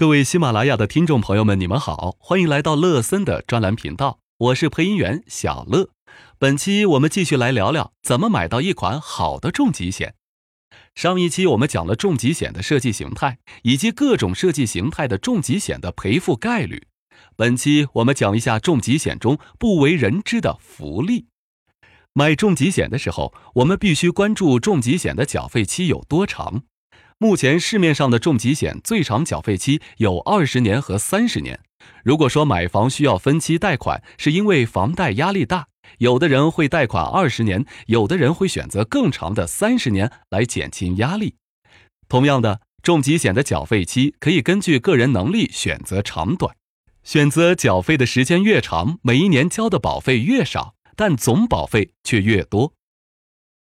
各位喜马拉雅的听众朋友们，你们好，欢迎来到乐森的专栏频道，我是配音员小乐。本期我们继续来聊聊怎么买到一款好的重疾险。上一期我们讲了重疾险的设计形态，以及各种设计形态的重疾险的赔付概率。本期我们讲一下重疾险中不为人知的福利。买重疾险的时候，我们必须关注重疾险的缴费期有多长。目前市面上的重疾险最长缴费期有二十年和三十年。如果说买房需要分期贷款，是因为房贷压力大，有的人会贷款二十年，有的人会选择更长的三十年来减轻压力。同样的，重疾险的缴费期可以根据个人能力选择长短，选择缴费的时间越长，每一年交的保费越少，但总保费却越多。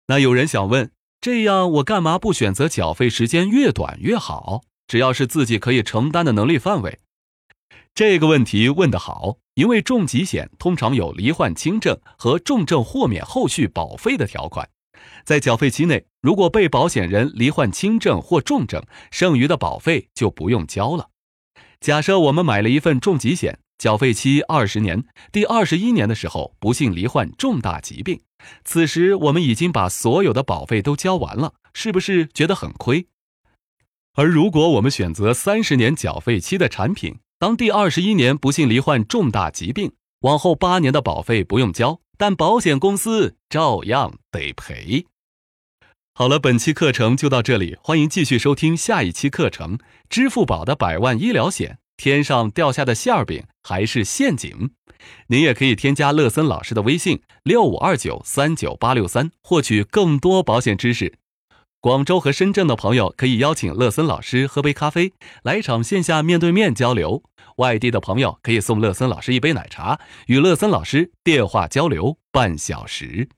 那有人想问？这样我干嘛不选择缴费时间越短越好？只要是自己可以承担的能力范围。这个问题问得好，因为重疾险通常有罹患轻症和重症豁免后续保费的条款，在缴费期内，如果被保险人罹患轻症或重症，剩余的保费就不用交了。假设我们买了一份重疾险。缴费期二十年，第二十一年的时候不幸罹患重大疾病，此时我们已经把所有的保费都交完了，是不是觉得很亏？而如果我们选择三十年缴费期的产品，当第二十一年不幸罹患重大疾病，往后八年的保费不用交，但保险公司照样得赔。好了，本期课程就到这里，欢迎继续收听下一期课程《支付宝的百万医疗险》。天上掉下的馅饼还是陷阱？您也可以添加乐森老师的微信六五二九三九八六三，获取更多保险知识。广州和深圳的朋友可以邀请乐森老师喝杯咖啡，来一场线下面对面交流；外地的朋友可以送乐森老师一杯奶茶，与乐森老师电话交流半小时。